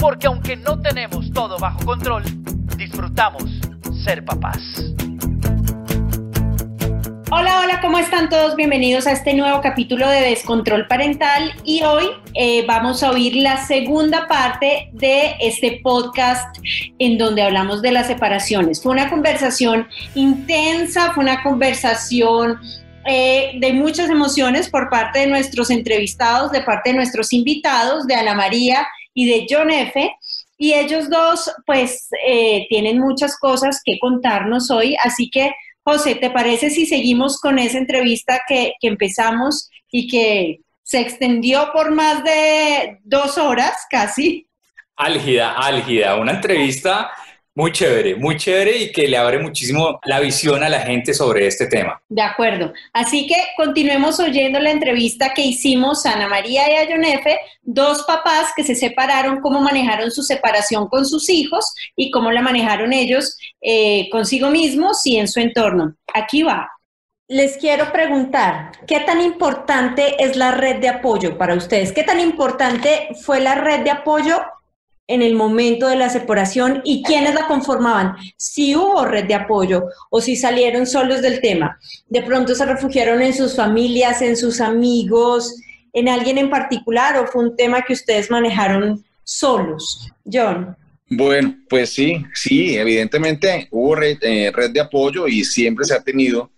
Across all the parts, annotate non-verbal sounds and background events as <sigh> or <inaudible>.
Porque aunque no tenemos todo bajo control, disfrutamos ser papás. Hola, hola, ¿cómo están todos? Bienvenidos a este nuevo capítulo de Descontrol Parental y hoy eh, vamos a oír la segunda parte de este podcast en donde hablamos de las separaciones. Fue una conversación intensa, fue una conversación eh, de muchas emociones por parte de nuestros entrevistados, de parte de nuestros invitados, de Ana María y de John F. Y ellos dos, pues, eh, tienen muchas cosas que contarnos hoy. Así que, José, ¿te parece si seguimos con esa entrevista que, que empezamos y que se extendió por más de dos horas casi? Álgida, álgida. Una entrevista muy chévere, muy chévere y que le abre muchísimo la visión a la gente sobre este tema. De acuerdo. Así que continuemos oyendo la entrevista que hicimos a Ana María y a F., dos papás que se separaron, cómo manejaron su separación con sus hijos y cómo la manejaron ellos eh, consigo mismos y en su entorno. Aquí va. Les quiero preguntar, ¿qué tan importante es la red de apoyo para ustedes? ¿Qué tan importante fue la red de apoyo en el momento de la separación y quiénes la conformaban, si hubo red de apoyo o si salieron solos del tema. De pronto se refugiaron en sus familias, en sus amigos, en alguien en particular o fue un tema que ustedes manejaron solos. John. Bueno, pues sí, sí, evidentemente hubo red, eh, de apoyo y siempre se ha tenido,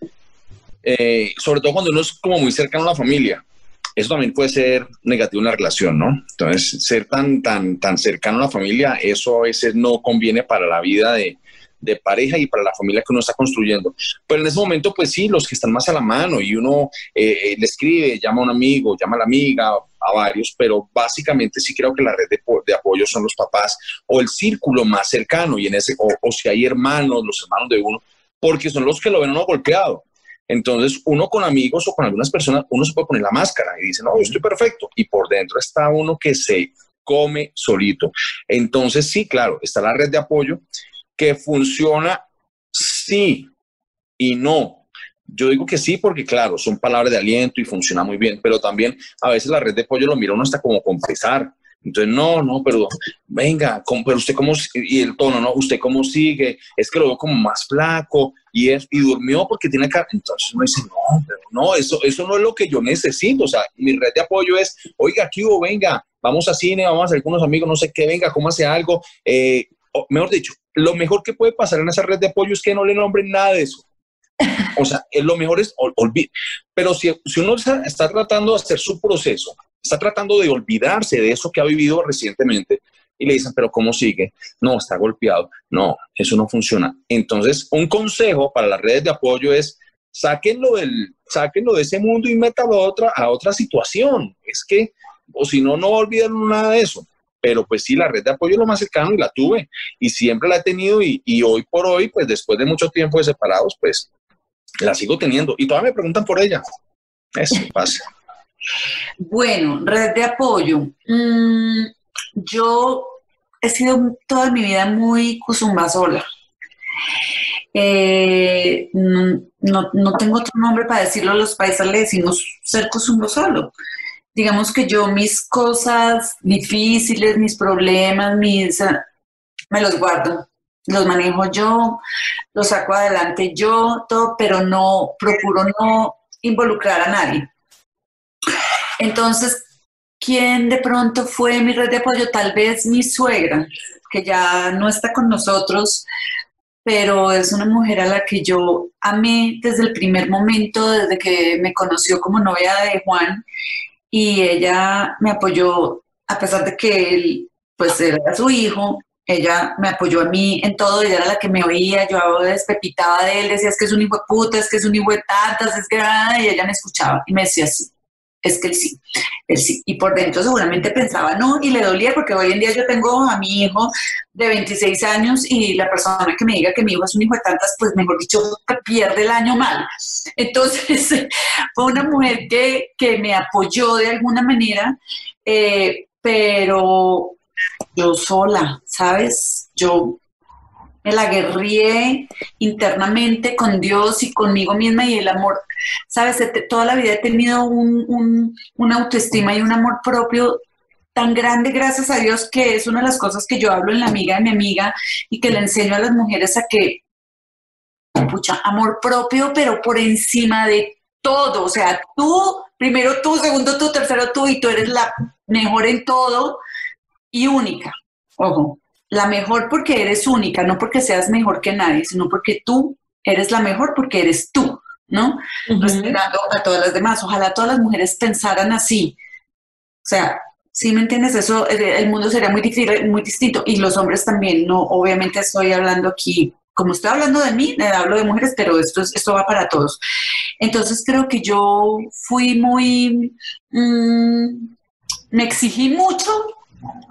eh, sobre todo cuando uno es como muy cercano a la familia eso también puede ser negativo en la relación, ¿no? Entonces, ser tan, tan, tan cercano a la familia, eso a veces no conviene para la vida de, de pareja y para la familia que uno está construyendo. Pero en ese momento, pues sí, los que están más a la mano y uno eh, eh, le escribe, llama a un amigo, llama a la amiga, a varios, pero básicamente sí creo que la red de, de apoyo son los papás o el círculo más cercano y en ese, o, o, si hay hermanos, los hermanos de uno, porque son los que lo ven uno golpeado. Entonces, uno con amigos o con algunas personas, uno se puede poner la máscara y dice, no, yo estoy perfecto. Y por dentro está uno que se come solito. Entonces, sí, claro, está la red de apoyo que funciona sí y no. Yo digo que sí porque, claro, son palabras de aliento y funciona muy bien, pero también a veces la red de apoyo lo mira uno hasta como con pesar. Entonces, no, no, pero venga, pero usted cómo, y el tono, ¿no? ¿Usted cómo sigue? Es que lo veo como más flaco y, es, y durmió porque tiene que... Entonces uno dice, no, pero no, eso, eso no es lo que yo necesito. O sea, mi red de apoyo es, oiga, hubo, venga, vamos a cine, vamos a hacer con unos amigos, no sé qué, venga, cómo hace algo. Eh, mejor dicho, lo mejor que puede pasar en esa red de apoyo es que no le nombren nada de eso. O sea, lo mejor es olvidar. Pero si, si uno está tratando de hacer su proceso está tratando de olvidarse de eso que ha vivido recientemente y le dicen, pero ¿cómo sigue? No, está golpeado. No, eso no funciona. Entonces, un consejo para las redes de apoyo es, sáquenlo, del, de ese mundo y métalo a otra, a otra situación. Es que, o si no, no olviden nada de eso. Pero pues sí, la red de apoyo es lo más cercano y la tuve y siempre la he tenido y, y hoy por hoy, pues después de mucho tiempo de separados, pues la sigo teniendo y todavía me preguntan por ella. Eso pasa. Bueno, red de apoyo. Mm, yo he sido toda mi vida muy cusumba sola. Eh, no, tengo otro nombre para decirlo, los paisas le decimos ser cusumbo solo. Digamos que yo mis cosas difíciles, mis problemas, mis, ah, me los guardo, los manejo yo, los saco adelante yo, todo, pero no, procuro no involucrar a nadie. Entonces, ¿quién de pronto fue mi red de apoyo? Tal vez mi suegra, que ya no está con nosotros, pero es una mujer a la que yo amé desde el primer momento, desde que me conoció como novia de Juan, y ella me apoyó, a pesar de que él, pues era su hijo, ella me apoyó a mí en todo, ella era la que me oía, yo despepitaba de él, decía es que es un hijo de puta, es que es un hijo de tantas, es que... y ella me escuchaba y me decía así es que sí, él sí. Y por dentro seguramente pensaba no y le dolía porque hoy en día yo tengo a mi hijo de 26 años y la persona que me diga que mi hijo es un hijo de tantas, pues mejor dicho, pierde el año mal. Entonces <laughs> fue una mujer que, que me apoyó de alguna manera, eh, pero yo sola, ¿sabes? Yo me la guerrié internamente con Dios y conmigo misma y el amor. Sabes, toda la vida he tenido un, una autoestima y un amor propio tan grande, gracias a Dios, que es una de las cosas que yo hablo en la amiga de mi amiga y que le enseño a las mujeres a que, pucha, amor propio, pero por encima de todo. O sea, tú, primero tú, segundo tú, tercero tú, y tú eres la mejor en todo y única. Ojo, la mejor porque eres única, no porque seas mejor que nadie, sino porque tú eres la mejor porque eres tú, ¿no? Respetando a todas las demás. Ojalá todas las mujeres pensaran así. O sea, si me entiendes, eso, eh, el mundo sería muy, muy distinto. Y los hombres también, no, obviamente estoy hablando aquí, como estoy hablando de mí, eh, hablo de mujeres, pero esto, esto va para todos. Entonces creo que yo fui muy, mm, me exigí mucho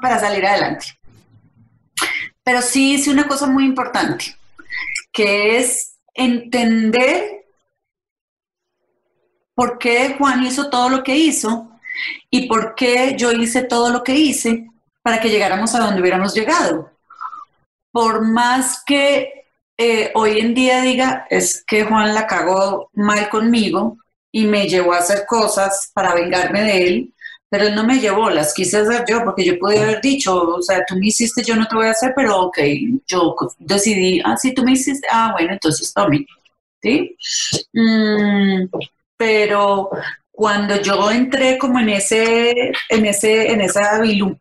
para salir adelante. Pero sí hice una cosa muy importante, que es entender por qué Juan hizo todo lo que hizo y por qué yo hice todo lo que hice para que llegáramos a donde hubiéramos llegado. Por más que eh, hoy en día diga, es que Juan la cagó mal conmigo y me llevó a hacer cosas para vengarme de él, pero no me llevó, las quise hacer yo, porque yo pude haber dicho, o sea, tú me hiciste, yo no te voy a hacer, pero ok, yo decidí, ah, sí, tú me hiciste, ah, bueno, entonces tome, ¿sí? Mm, pero cuando yo entré como en ese, en ese, en esa no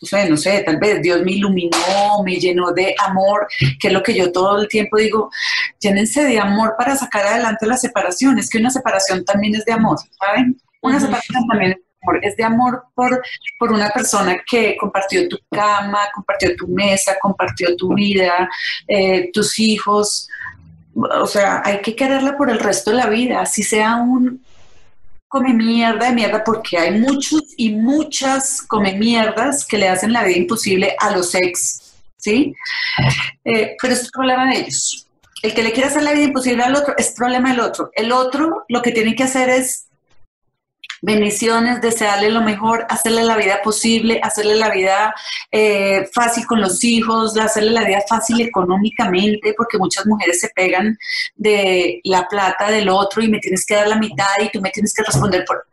sé, no sé, tal vez Dios me iluminó, me llenó de amor, que es lo que yo todo el tiempo digo, llénense de amor para sacar adelante la separación, es que una separación también es de amor, ¿saben? Una separación también es es de amor por, por una persona que compartió tu cama, compartió tu mesa, compartió tu vida, eh, tus hijos. O sea, hay que quererla por el resto de la vida, así sea un come mierda de mierda, porque hay muchos y muchas come mierdas que le hacen la vida imposible a los ex, ¿sí? Eh, pero es problema de ellos. El que le quiera hacer la vida imposible al otro es problema del otro. El otro lo que tiene que hacer es bendiciones, desearle lo mejor, hacerle la vida posible, hacerle la vida eh, fácil con los hijos, hacerle la vida fácil económicamente, porque muchas mujeres se pegan de la plata del otro y me tienes que dar la mitad y tú me tienes que responder por,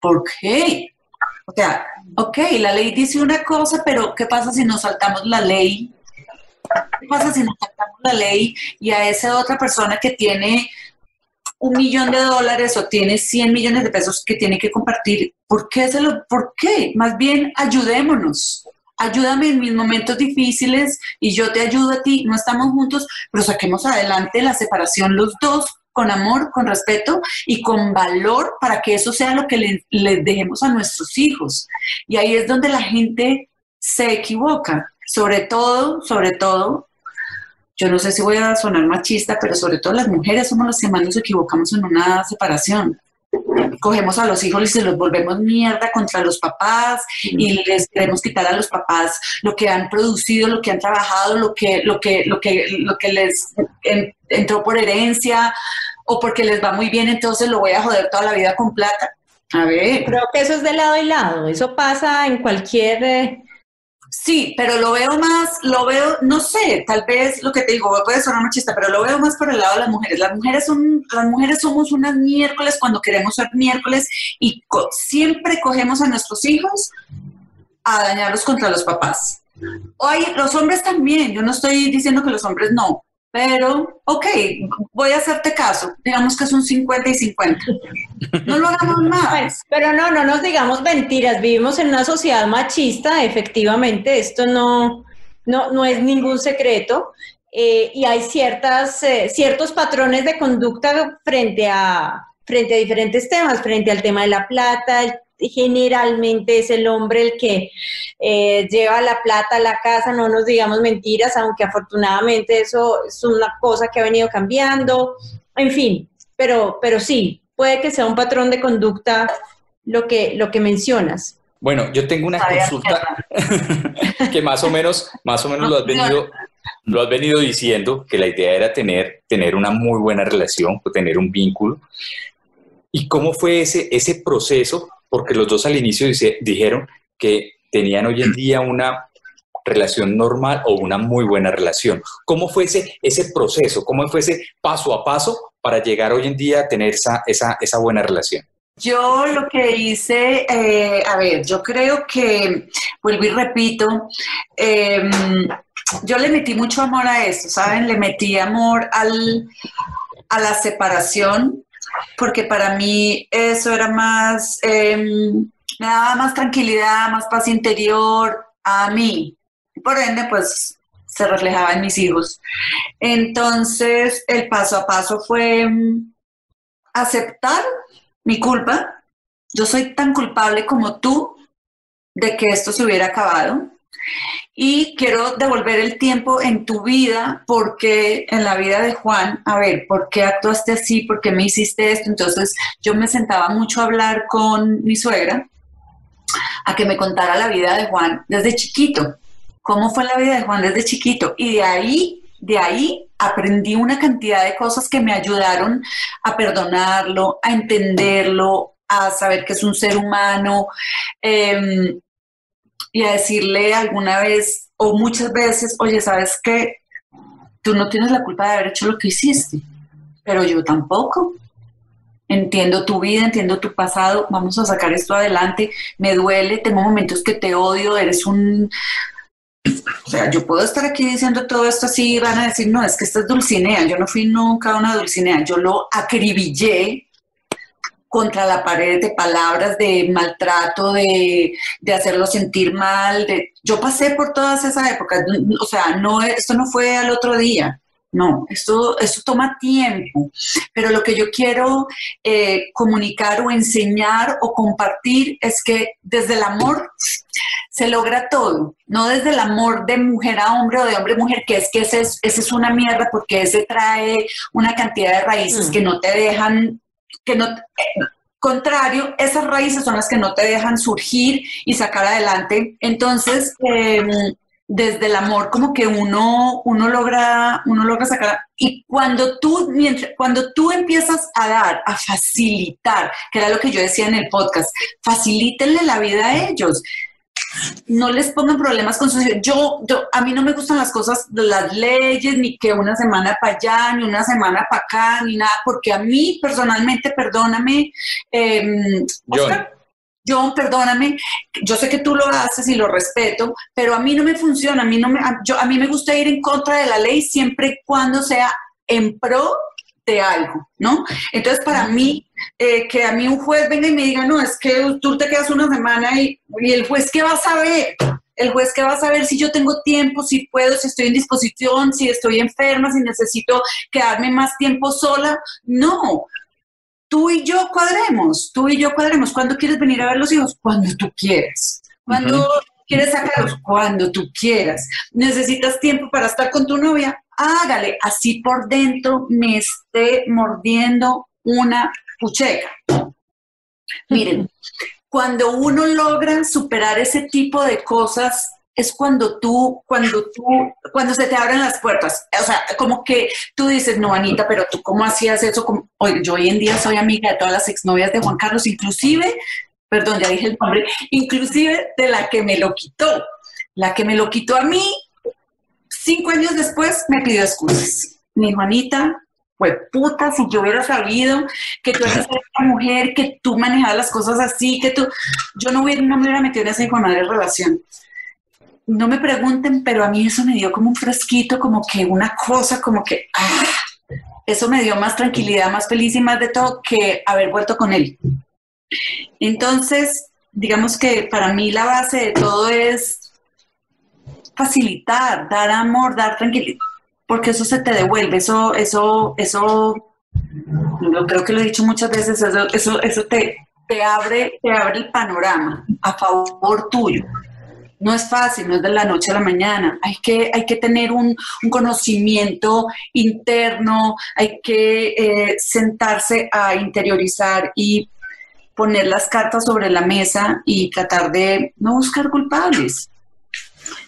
¿por qué? O sea, ok, la ley dice una cosa, pero ¿qué pasa si nos saltamos la ley? ¿Qué pasa si nos saltamos la ley y a esa otra persona que tiene un millón de dólares o tiene 100 millones de pesos que tiene que compartir, ¿por qué? Se lo, ¿Por qué? Más bien ayudémonos. Ayúdame en mis momentos difíciles y yo te ayudo a ti. No estamos juntos, pero saquemos adelante la separación los dos con amor, con respeto y con valor para que eso sea lo que le, le dejemos a nuestros hijos. Y ahí es donde la gente se equivoca. Sobre todo, sobre todo, yo no sé si voy a sonar machista, pero sobre todo las mujeres somos las que más nos equivocamos en una separación. Cogemos a los hijos y se los volvemos mierda contra los papás y les queremos quitar a los papás lo que han producido, lo que han trabajado, lo que, lo que, lo que, lo que les entró por herencia o porque les va muy bien, entonces lo voy a joder toda la vida con plata. A ver. Creo que eso es de lado y lado. Eso pasa en cualquier eh, Sí, pero lo veo más, lo veo, no sé, tal vez lo que te digo puede sonar machista, pero lo veo más por el lado de las mujeres. Las mujeres son, las mujeres somos unas miércoles cuando queremos ser miércoles y siempre cogemos a nuestros hijos a dañarlos contra los papás. Oye, los hombres también, yo no estoy diciendo que los hombres no, pero, ok, voy a hacerte caso. Digamos que es un 50 y 50. No lo hagamos más. Pero no, no nos digamos mentiras. Vivimos en una sociedad machista, efectivamente. Esto no, no, no es ningún secreto. Eh, y hay ciertas, eh, ciertos patrones de conducta frente a, frente a diferentes temas, frente al tema de la plata, el generalmente es el hombre el que eh, lleva la plata a la casa, no nos digamos mentiras, aunque afortunadamente eso es una cosa que ha venido cambiando, en fin, pero, pero sí, puede que sea un patrón de conducta lo que, lo que mencionas. Bueno, yo tengo una consulta <laughs> que más o menos, más o menos lo has venido, lo has venido diciendo, que la idea era tener, tener una muy buena relación, tener un vínculo. ¿Y cómo fue ese, ese proceso? Porque los dos al inicio dijeron que tenían hoy en día una relación normal o una muy buena relación. ¿Cómo fue ese, ese proceso? ¿Cómo fue ese paso a paso para llegar hoy en día a tener esa, esa, esa buena relación? Yo lo que hice, eh, a ver, yo creo que, vuelvo y repito, em, yo le metí mucho amor a esto, ¿saben? Le metí amor al, a la separación, porque para mí eso era más, em, me daba más tranquilidad, más paz interior a mí. Por ende, pues se reflejaba en mis hijos. Entonces, el paso a paso fue em, aceptar mi culpa. Yo soy tan culpable como tú de que esto se hubiera acabado. Y quiero devolver el tiempo en tu vida porque en la vida de Juan, a ver, ¿por qué actuaste así? ¿Por qué me hiciste esto? Entonces yo me sentaba mucho a hablar con mi suegra, a que me contara la vida de Juan desde chiquito, cómo fue la vida de Juan desde chiquito. Y de ahí, de ahí aprendí una cantidad de cosas que me ayudaron a perdonarlo, a entenderlo, a saber que es un ser humano em, y a decirle alguna vez o muchas veces, oye, ¿sabes qué? Tú no tienes la culpa de haber hecho lo que hiciste, pero yo tampoco. Entiendo tu vida, entiendo tu pasado, vamos a sacar esto adelante, me duele, tengo momentos que te odio, eres un, o sea, yo puedo estar aquí diciendo todo esto así van a decir, no, es que esta es Dulcinea. Yo no fui nunca una Dulcinea. Yo lo acribillé contra la pared de palabras, de maltrato, de, de hacerlo sentir mal. De, yo pasé por todas esas épocas. O sea, no, esto no fue al otro día. No, esto, esto toma tiempo, pero lo que yo quiero eh, comunicar o enseñar o compartir es que desde el amor se logra todo, no desde el amor de mujer a hombre o de hombre a mujer, que es que ese es, ese es una mierda porque ese trae una cantidad de raíces mm. que no te dejan, que no... contrario, esas raíces son las que no te dejan surgir y sacar adelante. Entonces, em, desde el amor como que uno, uno, logra, uno logra sacar. Y cuando tú, mientras, cuando tú empiezas a dar, a facilitar, que era lo que yo decía en el podcast, facilítenle la vida a ellos. No les pongan problemas con su yo, yo, a mí no me gustan las cosas de las leyes, ni que una semana para allá, ni una semana para acá, ni nada, porque a mí personalmente, perdóname, eh, John, perdóname, yo sé que tú lo haces y lo respeto, pero a mí no me funciona, a mí, no me, a, yo, a mí me gusta ir en contra de la ley siempre y cuando sea en pro de algo, ¿no? Entonces, para mí, eh, que a mí un juez venga y me diga, no, es que tú te quedas una semana y, y el juez, ¿qué va a saber? El juez que va a saber si yo tengo tiempo, si puedo, si estoy en disposición, si estoy enferma, si necesito quedarme más tiempo sola. No, tú y yo cuadremos, tú y yo cuadremos. ¿Cuándo quieres venir a ver los hijos? Cuando tú quieras. ¿Cuándo quieres sacarlos? Cuando tú quieras. ¿Necesitas tiempo para estar con tu novia? Hágale, así por dentro me esté mordiendo una pucheca. Miren, cuando uno logra superar ese tipo de cosas, es cuando tú, cuando tú, cuando se te abren las puertas. O sea, como que tú dices, no, Anita, pero tú cómo hacías eso. Oye, yo hoy en día soy amiga de todas las exnovias de Juan Carlos, inclusive, perdón, ya dije el nombre, inclusive de la que me lo quitó. La que me lo quitó a mí, cinco años después, me pidió excusas. Mi Juanita, pues puta, si yo hubiera sabido que tú eres <laughs> una mujer, que tú manejabas las cosas así, que tú, yo no, hubiera, no me hubiera metido en esa hijo de relación no me pregunten, pero a mí eso me dio como un fresquito, como que una cosa, como que, ah, eso me dio más tranquilidad, más feliz y más de todo que haber vuelto con él. Entonces, digamos que para mí la base de todo es facilitar, dar amor, dar tranquilidad, porque eso se te devuelve, eso, eso, eso, yo creo que lo he dicho muchas veces, eso, eso, eso te, te abre, te abre el panorama a favor tuyo no es fácil, no es de la noche a la mañana. Hay que, hay que tener un, conocimiento interno, hay que eh, sentarse a interiorizar y poner las cartas sobre la mesa y tratar de no buscar culpables.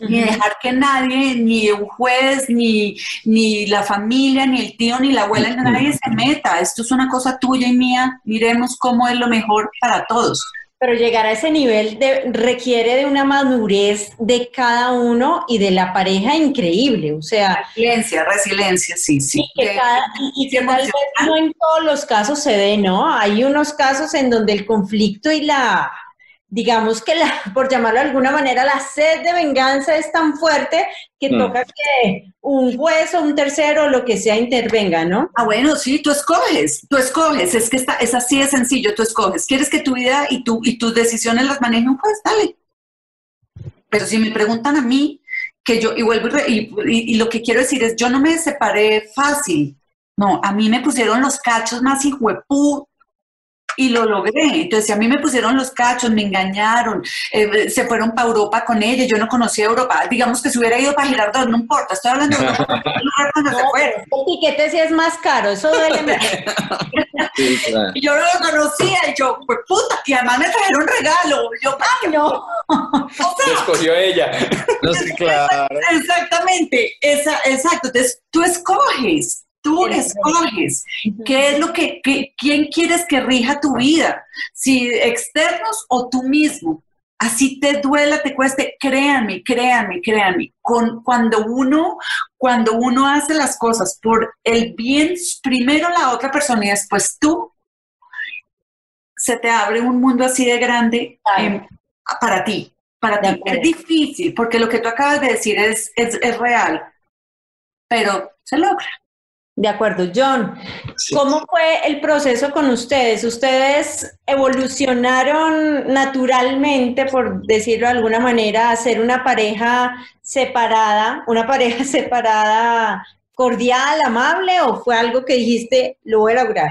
Ni dejar que nadie, ni un juez, ni, ni la familia, ni el tío, ni la abuela, ni nadie se meta. Esto es una cosa tuya y mía. Miremos cómo es lo mejor para todos. Pero llegar a ese nivel de, requiere de una madurez de cada uno y de la pareja increíble. O sea, resiliencia, resiliencia, sí, sí. Y que, y que tal vez no en todos los casos se dé, ¿no? Hay unos casos en donde el conflicto y la digamos que, la, <laughs> por llamarlo de alguna manera, la sed de venganza es tan fuerte que mm. toca que un juez o un tercero lo que sea intervenga, ¿no? Ah, bueno, sí, tú escoges, tú escoges, es que está, es así de sencillo, tú escoges. ¿Quieres que tu vida y, tu, y tus decisiones las maneje un juez? Dale. Pero si me preguntan a mí, que yo, y vuelvo y, y, lo que quiero decir es, yo no me separé fácil. No, a mí me pusieron los cachos más hijuepú y lo logré. Entonces, si a mí me pusieron los cachos, me engañaron, eh, se fueron para Europa con ella, yo no conocía Europa. Digamos que si hubiera ido para Girardot, no importa, estoy hablando de Europa. <laughs> no, se fueron. El tiquete sí es más caro, eso duele <laughs> Y yo no lo conocía, y yo, pues puta, y además me trajeron regalo. Yo, ay, no. <laughs> O escogió ella. No sé, claro. Exactamente, esa, exacto. Entonces, tú escoges Tú escoges qué es lo que, quién quieres que rija tu vida, si externos o tú mismo. Así te duela, te cueste, créanme, créanme, créanme. Con, cuando, uno, cuando uno hace las cosas por el bien, primero la otra persona y después tú, se te abre un mundo así de grande para ti. Para ti. Es difícil, porque lo que tú acabas de decir es, es, es real, pero se logra. De acuerdo, John. ¿Cómo fue el proceso con ustedes? ¿Ustedes evolucionaron naturalmente, por decirlo de alguna manera, a ser una pareja separada, una pareja <laughs> separada cordial, amable, o fue algo que dijiste, lo voy a lograr?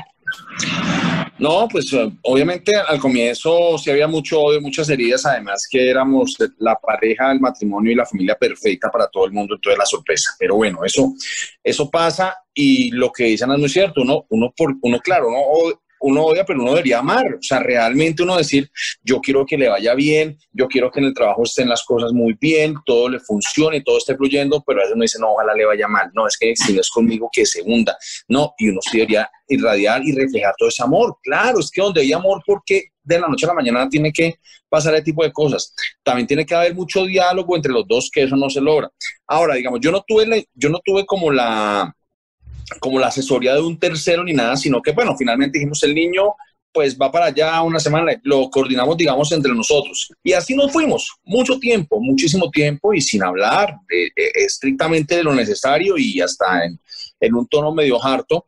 No, pues eh, obviamente al comienzo sí había mucho odio, muchas heridas, además que éramos la pareja, el matrimonio y la familia perfecta para todo el mundo, entonces la sorpresa. Pero bueno, eso, eso pasa y lo que dicen es muy cierto, uno, uno, por, uno claro, uno uno odia, pero uno debería amar. O sea, realmente uno decir, yo quiero que le vaya bien, yo quiero que en el trabajo estén las cosas muy bien, todo le funcione, todo esté fluyendo, pero a veces uno dice, no, ojalá le vaya mal. No, es que si no es conmigo, que se hunda. No, y uno sí debería irradiar y reflejar todo ese amor. Claro, es que donde hay amor, porque de la noche a la mañana tiene que pasar ese tipo de cosas. También tiene que haber mucho diálogo entre los dos, que eso no se logra. Ahora, digamos, yo no tuve, yo no tuve como la como la asesoría de un tercero ni nada, sino que, bueno, finalmente dijimos, el niño pues va para allá una semana, lo coordinamos, digamos, entre nosotros. Y así nos fuimos, mucho tiempo, muchísimo tiempo y sin hablar estrictamente de lo necesario y hasta en, en, un tono medio harto.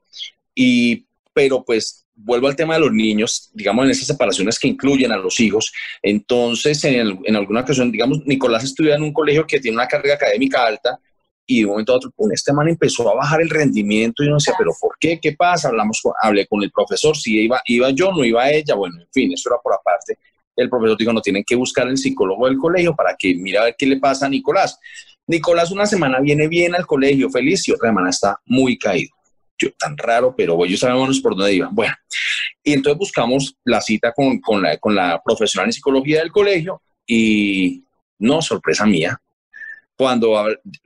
Y, pero pues vuelvo al tema de los niños, digamos, en esas separaciones que incluyen a los hijos. Entonces, en, en alguna ocasión, digamos, Nicolás estudia en un colegio que tiene una carga académica alta y de un momento a otro, este man empezó a bajar el rendimiento y uno decía, pero ¿por qué? ¿Qué pasa? Hablamos hablé con el profesor, si iba, iba yo, no iba ella, bueno, en fin, eso era por aparte. El profesor dijo, no, tienen que buscar el psicólogo del colegio para que mira a ver qué le pasa a Nicolás. Nicolás una semana viene bien al colegio, feliz, y otra semana está muy caído. Yo, tan raro, pero ellos sabemos por dónde iban. Bueno, y entonces buscamos la cita con, con, la, con la profesional en psicología del colegio y no, sorpresa mía, cuando,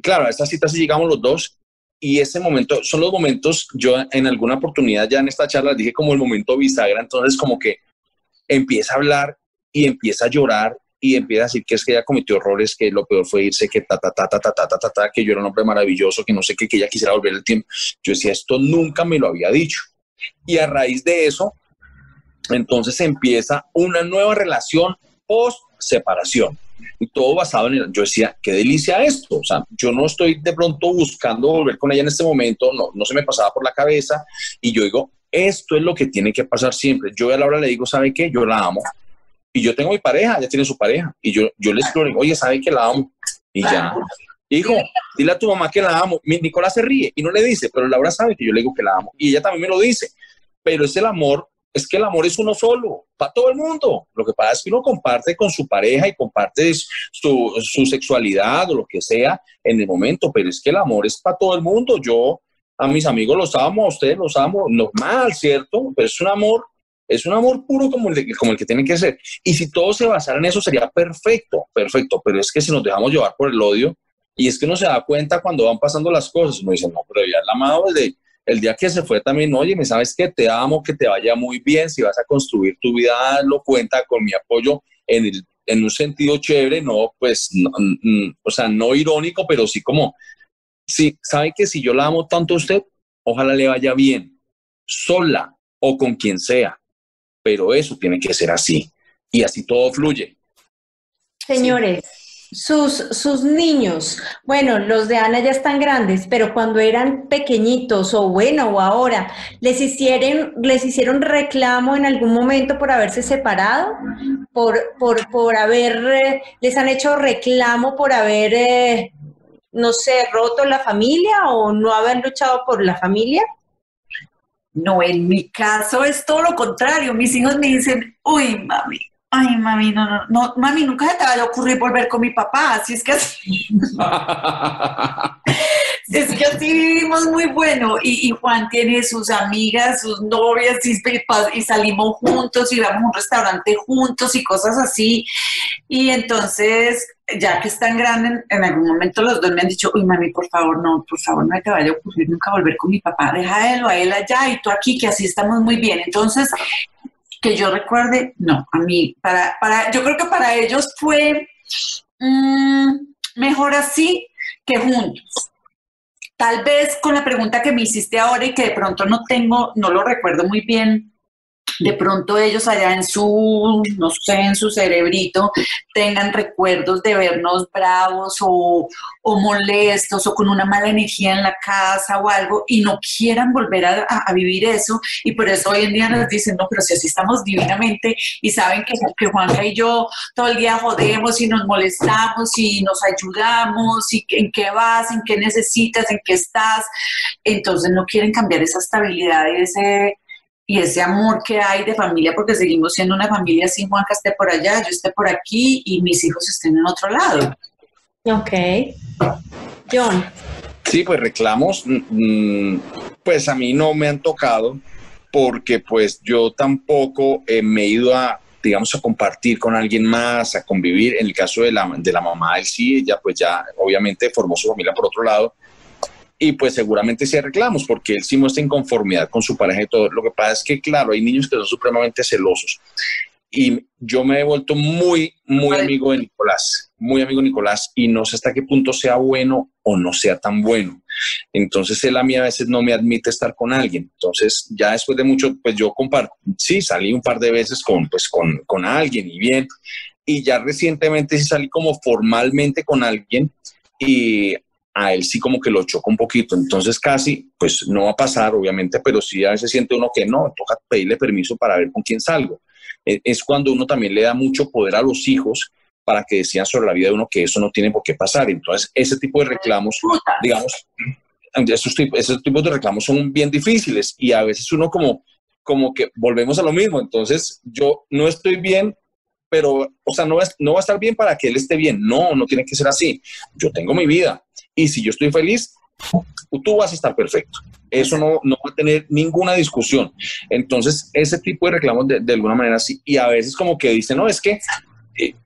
claro, a estas citas sí llegamos los dos y ese momento, son los momentos, yo en alguna oportunidad ya en esta charla dije como el momento bisagra, entonces como que empieza a hablar y empieza a llorar y empieza a decir que es que ella cometió errores, que lo peor fue irse, que ta, ta, ta, ta, ta, ta, ta, ta, que yo era un hombre maravilloso, que no sé qué, que ella quisiera volver el tiempo. Yo decía, esto nunca me lo había dicho. Y a raíz de eso, entonces empieza una nueva relación post separación y todo basado en, yo decía, qué delicia esto, o sea, yo no estoy de pronto buscando volver con ella en este momento, no, no se me pasaba por la cabeza y yo digo, esto es lo que tiene que pasar siempre. Yo a Laura le digo, ¿sabe qué? Yo la amo. Y yo tengo mi pareja, ella tiene su pareja. Y yo, yo le digo, oye, ¿sabe que la amo? Y ya. Hijo, dile a tu mamá que la amo. Mi Nicolás se ríe y no le dice, pero Laura sabe que yo le digo que la amo. Y ella también me lo dice. Pero es el amor es que el amor es uno solo, para todo el mundo. Lo que pasa es que uno comparte con su pareja y comparte su, sexualidad o lo que sea en el momento, pero es que el amor es para todo el mundo. Yo a mis amigos los amo, a ustedes los amo, normal, ¿cierto? Pero es un amor Es un amor puro como el, como el que tiene que ser. Y si todo se basara en eso sería perfecto, perfecto. Pero es que si nos dejamos llevar por el odio, y es que uno se da cuenta cuando van pasando las cosas, uno dice, no, pero ya la amado desde el día que se fue también, oye, me sabes que te amo, que te vaya muy bien, si vas a construir tu vida, lo cuenta con mi apoyo en, el, en un sentido chévere, no, pues, o sea, no irónico, pero sí como, sí, sabe que si yo la amo tanto a usted, ojalá le vaya bien, sola o con quien sea, pero eso tiene que ser así, y así todo fluye. Señores, sus, sus niños, bueno, los de Ana ya están grandes, pero cuando eran pequeñitos o bueno, o ahora, ¿les hicieron, les hicieron reclamo en algún momento por haberse separado? ¿Por, por, por haber, eh, les han hecho reclamo por haber, eh, no sé, roto la familia o no haber luchado por la familia? No, en mi caso es todo lo contrario. Mis hijos me dicen, uy, mami, Ay, mami, no, no, no, mami, nunca se te vaya a ocurrir volver con mi papá, así es que así. <laughs> es que así vivimos muy bueno. Y, Juan tiene sus amigas, sus novias, y, y, salimos juntos y vamos a un restaurante juntos y cosas así. Y entonces, ya que están grandes, en, algún momento los dos me han dicho, uy, mami, por favor, no, por favor, no te vaya a ocurrir nunca volver con mi papá, déjalo a él allá y tú aquí, que así estamos muy bien. Entonces, que yo recuerde, no, a mí, para, para, yo creo que para ellos fue mm, mejor así que juntos. Tal vez con la pregunta que me hiciste ahora y que de pronto no tengo, no lo recuerdo muy bien, de pronto ellos allá en su, no sé, en su cerebrito tengan recuerdos de vernos bravos o, molestos o con una mala energía en la casa o algo y no quieran volver a, vivir eso. Y por eso hoy en día nos dicen, no, pero si así estamos divinamente y saben que, que Juanca y yo todo el día jodemos y nos molestamos y nos ayudamos y en qué vas, en qué necesitas, en qué estás, entonces no quieren cambiar esa estabilidad y ese y ese amor que hay de familia, porque seguimos siendo una familia así, Juanca esté por allá, yo esté por aquí y mis hijos estén en otro lado. Ok. John. Sí, pues reclamos, mm, mm, pues a mí no me han tocado porque pues yo tampoco me he ido a, digamos, a compartir con alguien más, a convivir. En el caso de la, de la mamá, él sí, ella pues ya obviamente formó su familia por otro lado, y pues seguramente sí reclamos porque él sí muestra inconformidad con su pareja y todo. Lo que pasa es que, claro, hay niños que son supremamente celosos. Y yo me he vuelto muy, muy amigo de Nicolás, muy amigo de Nicolás, y no sé hasta qué punto sea bueno o no sea tan bueno. Entonces él a mí a veces no me admite estar con alguien. Entonces ya después de mucho, pues yo comparto, sí, salí un par de veces con, pues, con, con alguien y bien, y ya recientemente sí salí como formalmente con alguien y a él sí como que lo choca un poquito, entonces casi, pues no va a pasar, obviamente, pero sí a veces siente uno que no, toca pedirle permiso para ver con quién salgo. E, es cuando uno también le da mucho poder a los hijos para que decían sobre la vida de uno que eso no tiene por qué pasar. Entonces, ese tipo de reclamos, digamos, esos tipos, esos tipos de reclamos son bien difíciles y a veces uno como, como que volvemos a lo mismo. Entonces, yo no estoy bien, pero, o sea, no, no va a estar bien para que él esté bien. No, no tiene que ser así. Yo tengo mi vida y si yo estoy feliz, tú vas a estar perfecto. Eso no, no va a tener ninguna discusión. Entonces, ese tipo de reclamos de, de alguna manera sí. Y a veces como que dicen, no, es que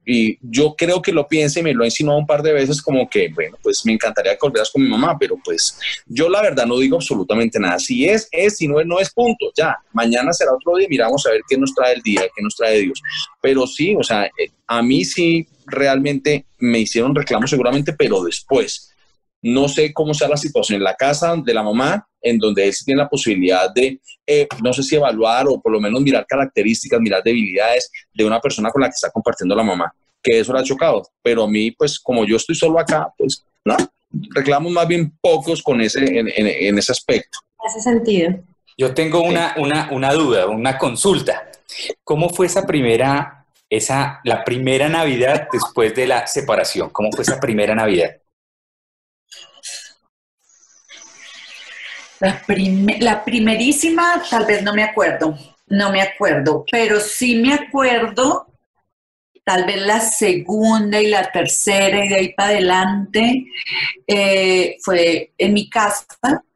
y, yo creo que lo piense y me lo ha insinuado un par de veces como que, bueno, pues me encantaría que volvieras con mi mamá, pero pues yo la verdad no digo absolutamente nada. Si es, es, si no es, no es punto. Ya, mañana será otro día y miramos a ver qué nos trae el día, qué nos trae Dios. Pero sí, o sea, eh, a mí sí realmente me hicieron reclamos seguramente, pero después no sé cómo sea la situación en la casa de la mamá, en donde él tiene la posibilidad de, eh, no sé si evaluar o por lo menos mirar características, mirar debilidades de una persona con la que está compartiendo la mamá, que eso le ha chocado. Pero a mí, pues como yo estoy solo acá, pues no, reclamos más bien pocos con ese, en, ese aspecto. En ese sentido. Yo tengo una, una, una duda, una consulta. ¿Cómo fue esa primera, esa, la primera Navidad después de la separación? ¿Cómo fue esa primera Navidad? La, la primerísima, tal vez no me acuerdo, no me acuerdo, pero sí me acuerdo, tal vez la segunda y la tercera y de ahí para adelante, eh, fue en mi casa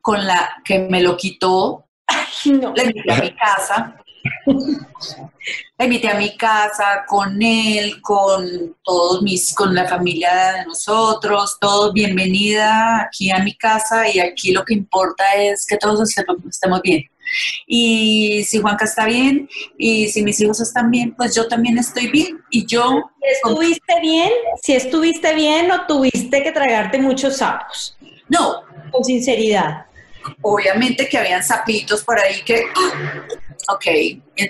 con la que me lo quitó, no. invité a mi casa La invité a mi casa con él, con todos mis, con la familia de nosotros, todos bienvenida aquí a mi casa y aquí lo que importa es que todos estemos bien. Y si Juanca está bien y si mis hijos están bien, pues yo también estoy bien. Y yo... ¿Estuviste bien? Si estuviste bien o tuviste que tragarte muchos sapos. No. Con sinceridad. Obviamente que habían sapitos por ahí que... Ok,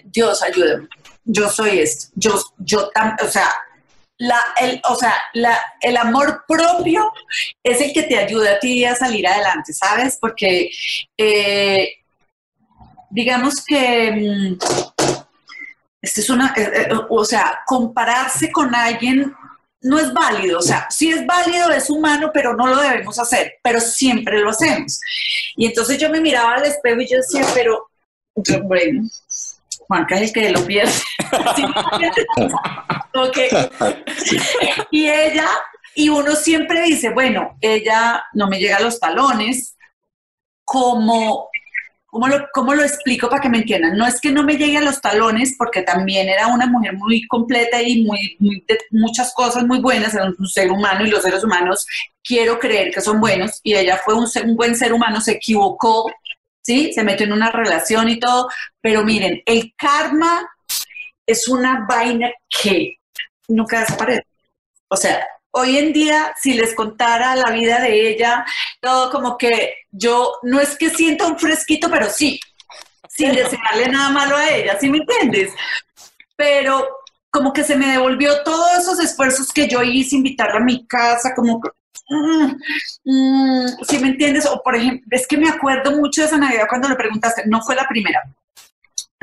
Dios ayúdame. Yo soy esto. Yo, yo o sea, la, el, o sea, la, el amor propio es el que te ayuda a ti a salir adelante, ¿sabes? Porque eh, digamos que este es una, eh, eh, o sea, compararse con alguien no es válido, o sea, sí es válido, es humano, pero no lo debemos hacer, pero siempre lo hacemos. Y entonces yo me miraba al espejo y yo decía, pero, bueno, Juanca es el que lo pierde. <laughs> Y ella, y uno siempre dice, bueno, ella no me llega a los talones, como ¿Cómo lo, ¿Cómo lo explico para que me entiendan? No es que no me llegue a los talones, porque también era una mujer muy completa y muy, muchas cosas muy buenas, era un ser humano y los seres humanos quiero creer que son buenos y ella fue un, un buen ser humano, se equivocó, ¿sí? Se metió en una relación y todo, pero miren, el karma es una vaina que nunca desaparece. O sea, hoy en día, si les contara la vida de ella, todo como que yo no es que sienta un fresquito, pero sí, sin desearle nada malo a ella, ¿sí me entiendes? Pero como que se me devolvió todos esos esfuerzos que yo hice, invitarla a mi casa, como que, mm, ¿sí me entiendes? O por ejemplo, es que me acuerdo mucho de esa Navidad cuando le preguntaste, no fue la primera,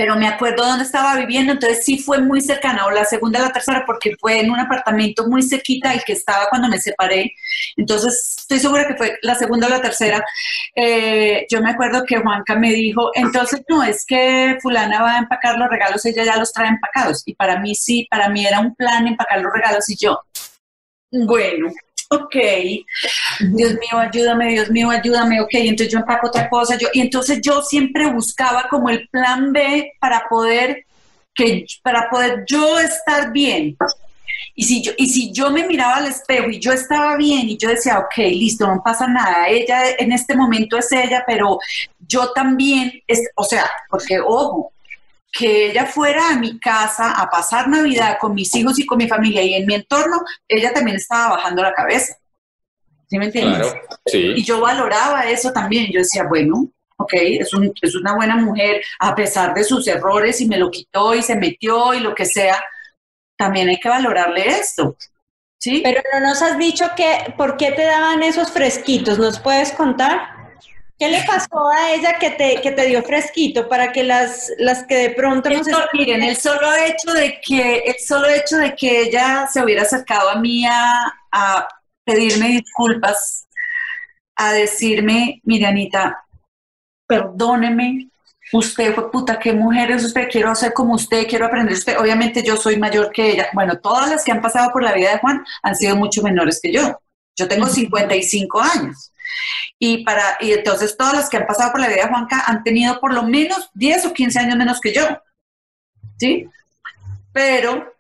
pero me acuerdo dónde estaba viviendo, entonces sí fue muy cercana, o la segunda la tercera, porque fue en un apartamento muy cerquita el que estaba cuando me separé, entonces estoy segura que fue la segunda o la tercera. Eh, yo me acuerdo que Juanca me dijo, entonces no, es que fulana va a empacar los regalos, ella ya los trae empacados, y para mí sí, para mí era un plan empacar los regalos, y yo, bueno, ok, Dios mío, ayúdame, Dios mío, ayúdame, ok, entonces yo empaco otra cosa, yo, y entonces yo siempre buscaba como el plan B para poder, que, para poder yo estar bien. Y si, yo, y si yo me miraba al espejo y yo estaba bien y yo decía, ok, listo, no pasa nada, ella en este momento es ella, pero yo también, es, o sea, porque ojo, que ella fuera a mi casa a pasar Navidad con mis hijos y con mi familia y en mi entorno, ella también estaba bajando la cabeza. ¿Sí me entiendes? sí. Y yo valoraba eso también. Yo decía, bueno, ok, es, un, es una buena mujer, a pesar de sus errores y me lo quitó y se metió y lo que sea, también hay que valorarle esto. ¿Sí? Pero no nos has dicho que, ¿por qué te daban esos fresquitos? ¿Nos puedes contar? ¿Qué le pasó a ella que te, que te dio fresquito para que las, las que de pronto no se... Miren, el solo hecho de que, el solo hecho de que ella se hubiera acercado a mí a, pedirme disculpas, a decirme, mire Anita, perdóneme, usted fue puta, qué mujer es usted, quiero hacer como usted, quiero aprender usted. Obviamente yo soy mayor que ella. Bueno, todas las que han pasado por la vida de Juan han sido mucho menores que yo. Yo tengo 55 años. Y, para, y entonces todas las que han pasado por la vida de Juanca han tenido por lo menos 10 o 15 años menos que yo. ¿Sí? Pero,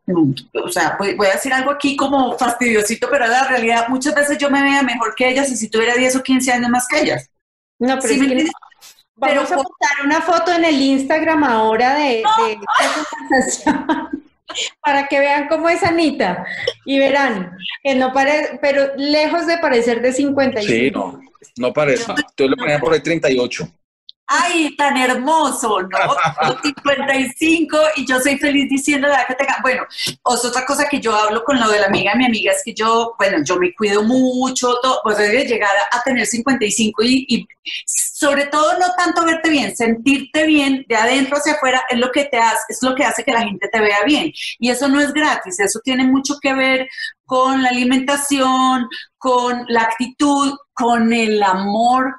o sea, voy, a decir algo aquí como fastidiosito, pero la realidad, muchas veces yo me veía mejor que ellas y si tuviera 10 o 15 años más que ellas. No, pero Vamos a postar una foto en el Instagram ahora de, para que vean cómo es Anita y verán que no parece, pero lejos de parecer de 55. Sí, no, no parece. Tú lo pones por el 38 ay, tan hermoso, ¿no? 55 <laughs> y yo soy feliz diciendo que tenga, bueno, otra cosa que yo hablo con lo de la amiga de mi amiga es que yo, bueno, yo me cuido mucho, todo, pues debe llegar a, tener 55 y, y, sobre todo no tanto verte bien, sentirte bien de adentro hacia afuera es lo que te hace, es lo que hace que la gente te vea bien. Y eso no es gratis, eso tiene mucho que ver con la alimentación, con la actitud, con el amor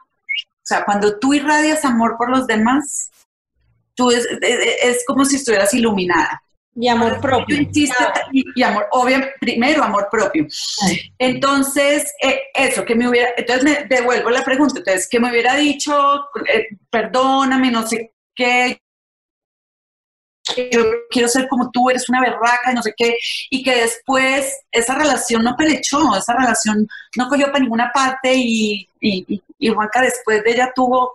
sea, cuando tú irradias amor por los demás, tú es, es, como si estuvieras iluminada. Y amor propio. y, amor, obviamente, primero amor propio. Entonces, eh, eso, que me hubiera, entonces me devuelvo la pregunta, entonces, que me hubiera dicho, eh, perdóname, no sé qué, yo quiero ser como tú, eres una berraca, no sé qué, y que después esa relación no pelechó, esa relación no cogió para ninguna parte y, y, y Juanca después de ella tuvo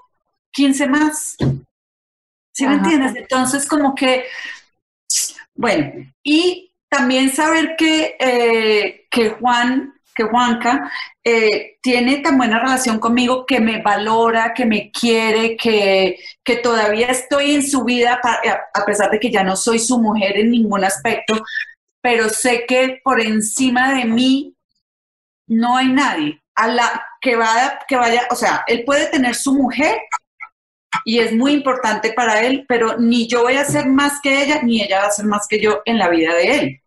15 más. ¿Sí me entiendes? Entonces, como que, bueno, y también saber que, eh, que Juan, que Juanca, eh, tiene tan buena relación conmigo que me valora, que me quiere, que, que todavía estoy en su vida, a pesar de que ya no soy su mujer en ningún aspecto, pero sé que por encima de mí no hay nadie a la que vaya, que vaya, o sea, él puede tener su mujer y es muy importante para él, pero ni yo voy a ser más que ella, ni ella va a ser más que yo en la vida de él.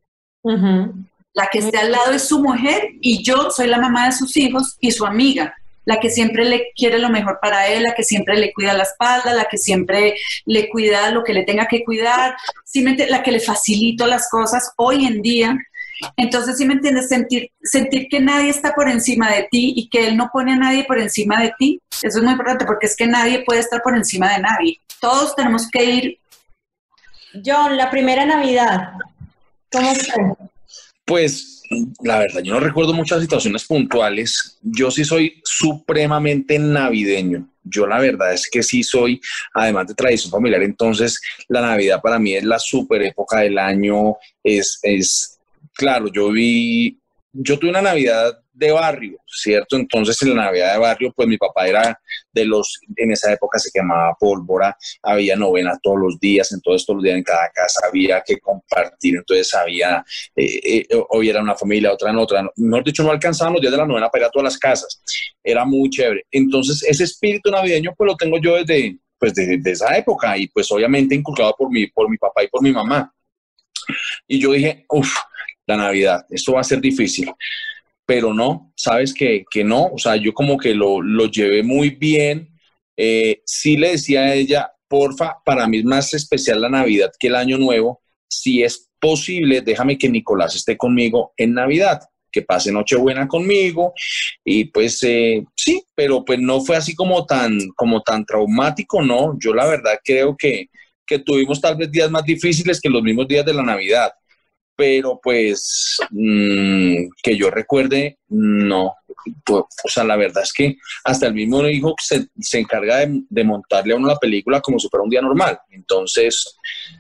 La que esté al lado es su mujer y yo soy la mamá de sus hijos y su amiga, la que siempre le quiere lo mejor para él, la que siempre le cuida la espalda, la que siempre le cuida lo que le tenga que cuidar, simplemente la que le facilito las cosas hoy en día. Entonces, si me entiendes, sentir, sentir que nadie está por encima de ti y que él no pone a nadie por encima de ti, eso es muy importante porque es que nadie puede estar por encima de nadie. Todos tenemos que ir. John, la primera Navidad, ¿cómo fue? Pues la verdad, yo no recuerdo muchas situaciones puntuales. Yo sí soy supremamente navideño. Yo la verdad es que sí soy, además de tradición familiar, entonces la Navidad para mí es la super época del año, es, es claro, yo vi, yo tuve una Navidad de barrio, ¿cierto? Entonces en la Navidad de barrio, pues mi papá era de los, en esa época se quemaba pólvora, había novena todos los días, entonces todos los días en cada casa había que compartir, entonces había, eh, eh, era una familia, otra en otra, mejor dicho, no alcanzaban los días de la novena para ir todas las casas, era muy chévere. Entonces ese espíritu navideño, pues lo tengo yo desde, pues desde, esa época y pues obviamente inculcado por mi, por mi papá y por mi mamá. Y yo dije, uff, la Navidad. Esto va a ser difícil. Pero no, sabes que, no. O sea, yo como que lo, llevé muy bien. Eh, sí le decía a ella, porfa, para mí es más especial la Navidad que el Año Nuevo. Si es posible, déjame que Nicolás esté conmigo en Navidad que pase Nochebuena conmigo y pues eh, sí, pero pues no fue así como tan, como tan traumático, no, yo la verdad creo que, que tuvimos tal vez días más difíciles que los mismos días de la Navidad, pero pues mm, que yo recuerde, no. O sea, la verdad es que hasta el mismo hijo se, se encarga de, montarle a uno la película como si fuera un día normal. Entonces,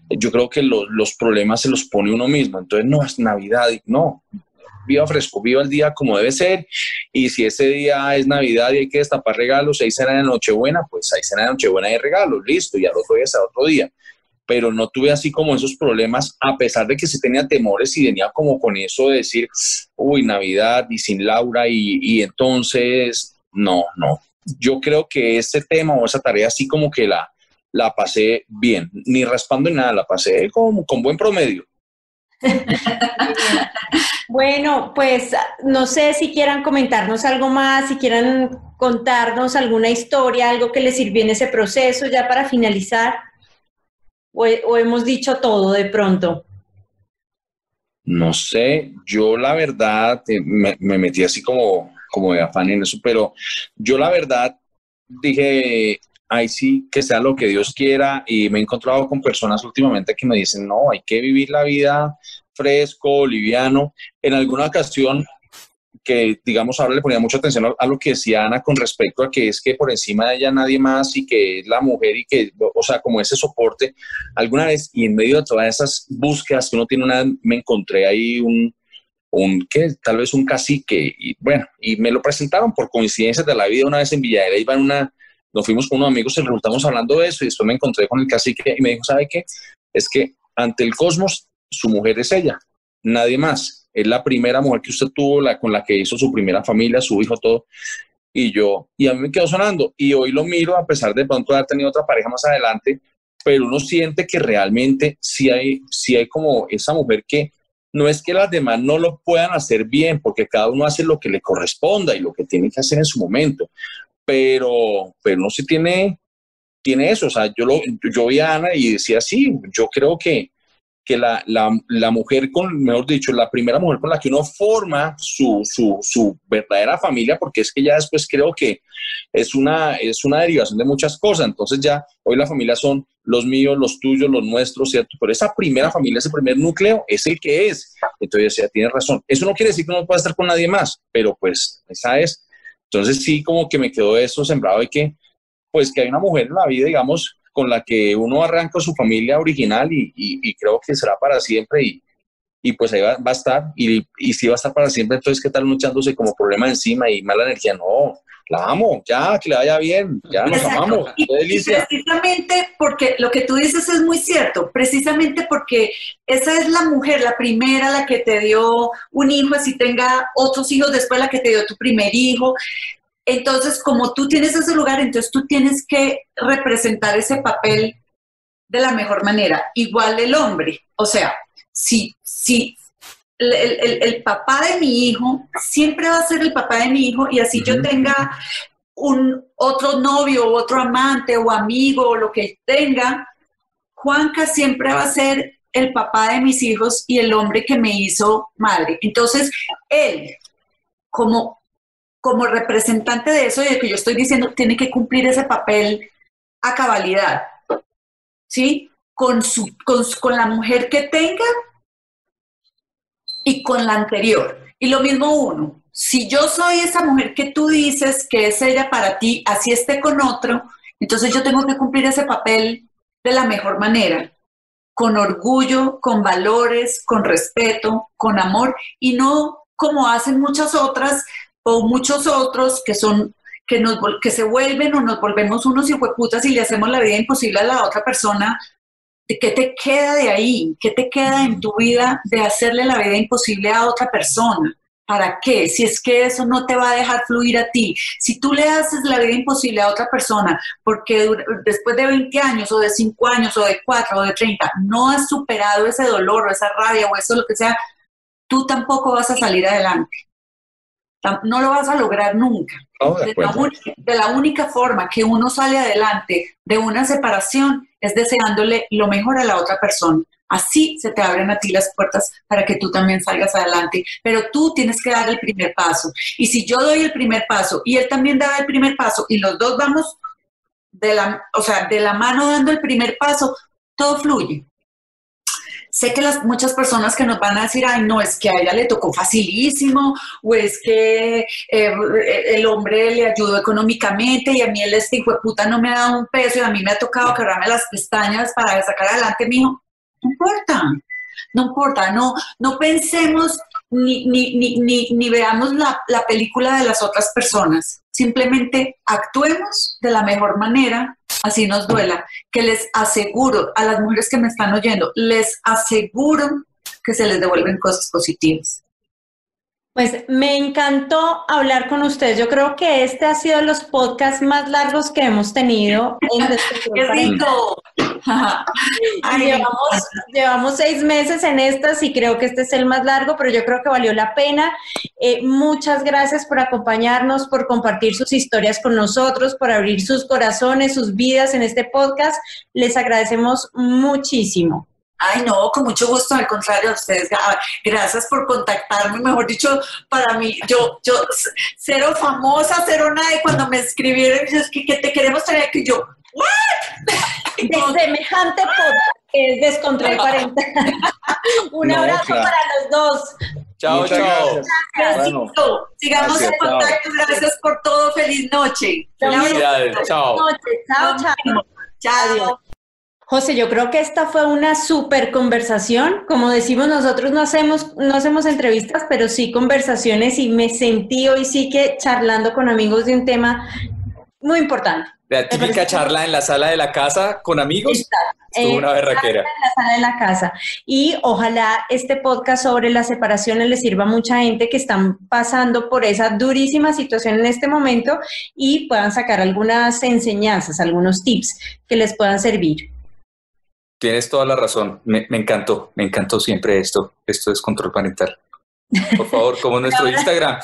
yo creo que los problemas se los pone uno mismo. Entonces, no, es Navidad, no. Viva fresco, viva el día como debe ser. Y si ese día es Navidad y hay que destapar regalos, hay cena de Nochebuena, pues hay cena de Nochebuena y regalos, listo, y al otro día será otro día pero no tuve así como esos problemas, a pesar de que sí tenía temores y venía como con eso de decir, uy, Navidad y sin Laura, y, entonces, no, no. Yo creo que ese tema o esa tarea así como que la, la pasé bien, ni raspando en nada, la pasé con, con buen promedio. <laughs> bueno, pues no sé si quieran comentarnos algo más, si quieran contarnos alguna historia, algo que les sirvió en ese proceso ya para finalizar o, hemos dicho todo de pronto? No sé, yo la verdad eh, me, metí así como, como de afán en eso, pero yo la verdad dije, ay sí, que sea lo que Dios quiera y me he encontrado con personas últimamente que me dicen, no, hay que vivir la vida fresco, liviano. En alguna ocasión que, digamos, ahora le ponía mucha atención a, lo que decía Ana con respecto a que es que por encima de ella nadie más y que es la mujer y que, o sea, como ese soporte, alguna vez y en medio de todas esas búsquedas que uno tiene una, me encontré ahí un, un que tal vez un cacique y bueno, y me lo presentaron por coincidencias de la vida. Una vez en Villadera, iba una, nos fuimos con unos amigos y resultamos hablando de eso y después me encontré con el cacique y me dijo, ¿sabe qué? Es que ante el cosmos su mujer es ella, nadie más es la primera mujer que usted tuvo, la con la que hizo su primera familia, su hijo, todo. Y yo, y a mí me quedó sonando. Y hoy lo miro, a pesar de pronto haber tenido otra pareja más adelante, pero uno siente que realmente sí hay, sí hay como esa mujer que no es que las demás no lo puedan hacer bien, porque cada uno hace lo que le corresponda y lo que tiene que hacer en su momento, pero, pero no se tiene, tiene eso. O sea, yo, lo, yo vi a Ana y decía, sí, yo creo que, que la, la, la, mujer con, mejor dicho, la primera mujer con la que uno forma su, su, su, verdadera familia, porque es que ya después creo que es una, es una derivación de muchas cosas. Entonces ya hoy la familia son los míos, los tuyos, los nuestros, ¿cierto? Pero esa primera familia, ese primer núcleo es el que es. Entonces, ya tiene razón. Eso no quiere decir que no pueda estar con nadie más, pero pues esa es. Entonces, sí, como que me quedó eso sembrado de que, pues, que hay una mujer en la vida, digamos, con la que uno arranca su familia original y, y, creo que será para siempre y, y pues ahí va, va a estar y, y, si va a estar para siempre, entonces qué tal uno echándose como problema encima y mala energía, no, la amo, ya, que le vaya bien, ya nos amamos, y, precisamente porque lo que tú dices es muy cierto, precisamente porque esa es la mujer, la primera, la que te dio un hijo, así tenga otros hijos después, la que te dio tu primer hijo. Entonces, como tú tienes ese lugar, entonces tú tienes que representar ese papel de la mejor manera. Igual el hombre, o sea, si, si el, papá de mi hijo siempre va a ser el papá de mi hijo y así yo tenga un otro novio o otro amante o amigo o lo que tenga, Juanca siempre va a ser el papá de mis hijos y el hombre que me hizo madre. Entonces, él, como, como representante de eso y de que yo estoy diciendo, tiene que cumplir ese papel a cabalidad. ¿Sí? Con, su, con la mujer que tenga y con la anterior. Y lo mismo uno, si yo soy esa mujer que tú dices que es ella para ti, así esté con otro, entonces yo tengo que cumplir ese papel de la mejor manera, con orgullo, con valores, con respeto, con amor, y no como hacen muchas otras o muchos otros que son que, nos, que se vuelven o nos volvemos unos hijueputas y le hacemos la vida imposible a la otra persona ¿Qué te queda de ahí? ¿Qué te queda en tu vida de hacerle la vida imposible a otra persona? ¿Para qué? Si es que eso no te va a dejar fluir a ti. Si tú le haces la vida imposible a otra persona porque después de 20 años o de 5 años o de 4 o de 30 no has superado ese dolor o esa rabia o eso lo que sea, tú tampoco vas a salir adelante. No lo vas a lograr nunca. de la única forma que uno sale adelante de una separación es deseándole lo mejor a la otra persona. Así se te abren a ti las puertas para que tú también salgas adelante. Pero tú tienes que dar el primer paso. Y si yo doy el primer paso y él también da el primer paso y los dos vamos de la, o sea, de la mano dando el primer paso, todo fluye. Sé que las muchas personas que nos van a decir, ay, no, es que a ella le tocó facilísimo, o es que eh, el hombre le ayudó económicamente y a mí el este hijo de puta no me ha dado un peso y a mí me ha tocado quebrarme las pestañas para sacar adelante mi hijo. No importa, no importa, no, no pensemos ni, ni, ni, ni veamos la, la película de las otras personas. Simplemente actuemos de la mejor manera así nos duela, que les aseguro a las mujeres que me están oyendo, les aseguro que se les devuelven cosas positivas. Pues me encantó hablar con ustedes. Yo creo que este ha sido los podcasts más largos que hemos tenido. En <laughs> ¡Qué rico! llevamos, llevamos, seis meses en estas y creo que este es el más largo, pero yo creo que valió la pena. Eh, muchas gracias por acompañarnos, por compartir sus historias con nosotros, por abrir sus corazones, sus vidas en este podcast. Les agradecemos muchísimo. Ay, no, con mucho gusto, al contrario, a ustedes, gracias por contactarme, mejor dicho, para mí, yo, yo, cero famosa, cero nada, y cuando me escribieron, es que, te queremos traer aquí, yo, ¿what? De semejante podcast es descontrol parental. <laughs> Un abrazo para los dos. Chao, chao. Gracias. Sigamos en contacto, gracias por todo, feliz noche. Felicidades, chao. Chao, chao. Chao. José, yo creo que esta fue una súper conversación. Como decimos, nosotros no hacemos, no hacemos entrevistas, pero sí conversaciones y me sentí hoy sí que charlando con amigos de un tema muy importante. La típica charla en la sala de la casa con amigos. Estuvo una berraquera. En la sala de la casa. Y ojalá este podcast sobre las separaciones le sirva a mucha gente que están pasando por esa durísima situación en este momento y puedan sacar algunas enseñanzas, algunos tips que les puedan servir. Tienes toda la razón. Me, encantó, me encantó siempre esto. Esto es control parental. Por favor, como <laughs> nuestro Instagram.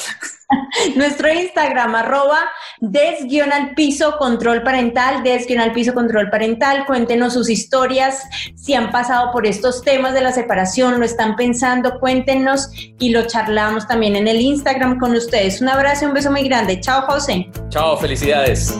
<laughs> nuestro Instagram, arroba des al piso control parental, des al piso control parental. Cuéntenos sus historias, si han pasado por estos temas de la separación, lo están pensando, cuéntenos y lo charlamos también en el Instagram con ustedes. Un abrazo y un beso muy grande. Chao, José. Chao, felicidades.